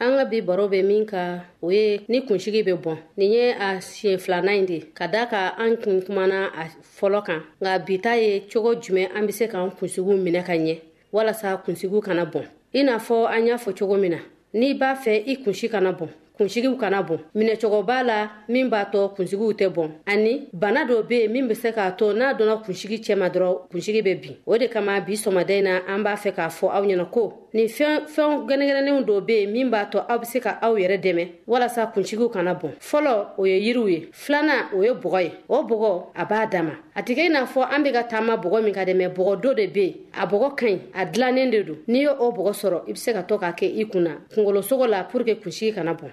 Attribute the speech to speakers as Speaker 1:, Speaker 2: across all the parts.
Speaker 1: an
Speaker 2: ka bi baro bɛ min ka o ye ni kunsigi bɛ bɔn nin ye a siɲɛ filanan in de ye ka da ka an kun kumana a fɔlɔ kan nka bita ye cogo jumɛn an bɛ se k'an kunsigiw minɛ ka ɲɛ walasa kunsigiw kana bɔn i n'a fɔ an y'a fɔ cogo min na n'i b'a fɛ i kunsi kana bɔn kunsigiw kana bɔn minɛcogo b'a la min b'a tɔ kunsigiw tɛ bɔn ani bana dɔ bɛ yen min bɛ se k'a to n'a dɔnna kunsigi cɛma dɔrɔn kunsigi bɛ bin o de kama bi sɔmada in na an b'a fɛ k'a fɔ aw ɲɛna ko nin fɛnw gɛnɛgɛnɛnenw dɔ bɛ yen min b'a to aw bɛ se ka aw yɛrɛ dɛmɛ walasa kuntigiw kana bɔn fɔlɔ o ye yiriw ye filanan o ye bɔgɔ ye o bɔgɔ a b'a dama a tɛ kɛ i n'a fɔ an bɛ ka taama bɔgɔ min ka dɛ mɛ bɔgɔ do de bɛ yen a bɔgɔ ka ɲi a dilannen de don n'i ye o bɔgɔ sɔrɔ i bɛ se ka to k'a kɛ i kunna kungolosogo la pour que kunsigi kana bɔn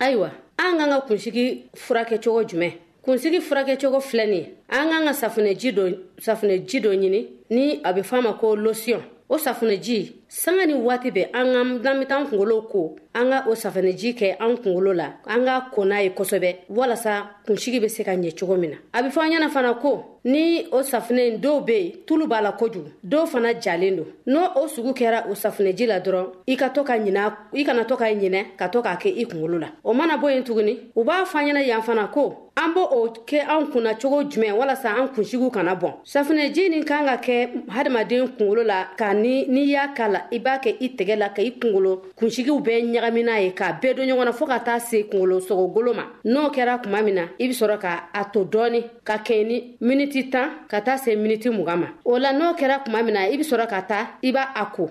Speaker 2: ayiwa an k'an ka kunsigi furakɛ cogo jumɛn kunsigi furakɛ cogo filɛ nin ye an k'an ka safunɛji dɔ safunɛji dɔ ɲini ni a bɛ fɔ a ma ko losiyɔn o safunɛji sanga ni waati bɛ an ka danmitan kunkolo ko an ka o safunɛji kɛ an kunkolo la an ka ko n'a ye kosɛbɛ walasa kunsigi bɛ se ka ɲɛ cogo min na a bɛ fɔ an ɲɛna fana ko ni o safunɛ in dɔw bɛ yen tulu b'a la kojugu dɔw fana jalen don n'o o sugu kɛra o safunɛji la dɔrɔn i ka to ka ɲinɛ i kana to ka ɲinɛ ka to k'a kɛ i kunkolo la o mana bɔ yen tuguni u b'a fɔ an ɲɛna yan fana ko an b' o kɛ an kunna cogo jumɛn walasa an kunsigiw kana bɔ safunɛji nin kan ka kɛ hadamaden kunkolo la ka ni n'i y'a k'a la i b'a kɛ i tɛgɛ la ka i kunkolo kunsigiw bɛɛ ɲagamina ye ka bɛɛ don ɲɔgɔn na fo ka taa se kunkolo sogogolo ma n'o kɛra tuma min na i bɛ sɔrɔ ka a to dɔɔni ka kɛ ni miniti tan ka taa se miniti mugan ma o la n'o kɛra tuma min na i bɛ sɔrɔ ka taa i b'a a ko.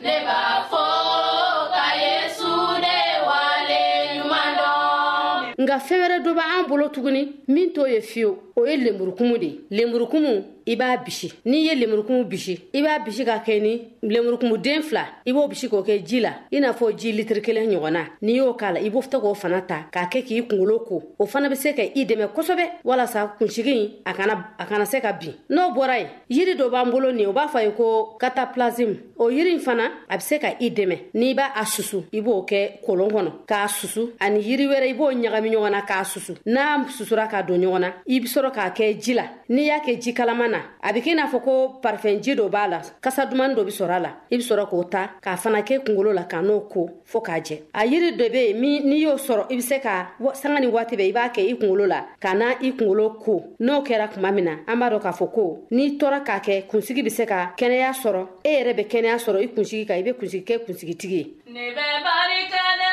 Speaker 2: ne b'a fɔ ka yesu de wale ɲuman dɔn nka fɛn wɛrɛ dɔ b'an bolo tuguni min t'o ye fiyewu o ye lenburukumu de ye lenburukumu i b'a bisi n'i ye lenburukumu bisi i b'a bisi ka kɛ ni lenburukumu den fila i b'o bisi k'o kɛ ji la i n'a fɔ ji litiri kelen ɲɔgɔnna n'i y'o k'a la i b'o fɛ k'o fana ta k'a kɛ k'i kungolo ko o fana bɛ se ka i dɛmɛ kosɛbɛ walasa kunsigi a kana a kana se ka bin n'o bɔra ye yiri dɔ b'an bolo nin u b'a fɔ ye ko kataplasm o yiri in fana a bɛ se ka i dɛmɛ n'i b'a a susu i b'o kɛ kolon kɔnɔ k'a susu ani yiri wɛrɛ i b'o ɲagami ɲɔgɔn na k'a susu n'a susura k'a don ɲɔgɔn na i bɛ sɔrɔ k'a kɛ ji la n'i y'a kɛ ji kalama na a bɛ kɛ i n'a fɔ ko parifɛnji dɔ b'a la kasa dumani dɔ bɛ sɔrɔ a la i bɛ sɔrɔ k'o ta k'a fana kɛ kunkolo la ka n'o ko fo k'a jɛ a yiri dɔ bɛ yen min n'i y'o sɔrɔ i bɛ se ka sanga ni waati bɛɛ i b'a kɛ i kunkolo la ka na i kunkolo ko n'o kɛra tuma min na an b'a dɔn k'a fɔ ko n'i tora k'a kɛ kunsigi bɛ se ka kɛnɛya sɔrɔ e yɛrɛ bɛ kɛnɛya sɔrɔ i kunsigi kan i bɛ kunsigi kɛ kunsigitigi ye. ne bɛ
Speaker 3: barika da.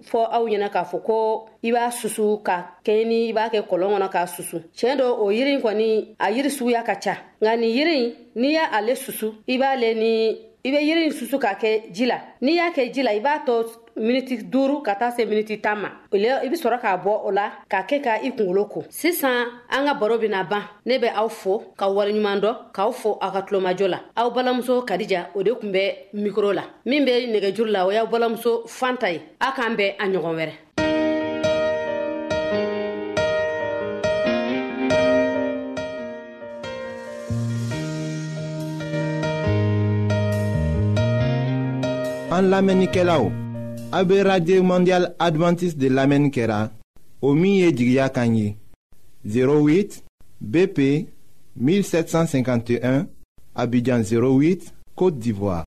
Speaker 3: fɔ aw ɲɛna k'a fɔ ko i b'a susu ka kɛɲɛ ni i b'a kɛ kɔlɔn kɔnɔ k'a susu tiɲɛ dɔ o yiri in kɔni a yiri suguya ka ca nka nin yiri in n'i y'a ale susu i b'ale ni i bɛ yiri in susu k'a kɛ ji la n'i y'a kɛ ji la i b'a tɔ miniti duuru ka taa se miniti tan ma o la i bɛ sɔrɔ k'a bɔ o la k'a kɛ ka i kunkolo ko sisan an ka baro bɛna ban ne bɛ aw fo ka waleɲuman dɔ k'aw fo aw ka tulomajɔ la aw balamuso kadija o de tun bɛ mikoro la min bɛ nɛgɛjuru la o y'aw balamuso fanta ye aw k'an bɛn a ɲɔgɔn wɛrɛ
Speaker 1: an lamɛnnikɛlaw a bɛ radio mondial adventiste
Speaker 2: de
Speaker 1: lamɛnni kɛra o min ye jigiya kan ye 08 bp 1751 abidjan 08 côte d'ivoire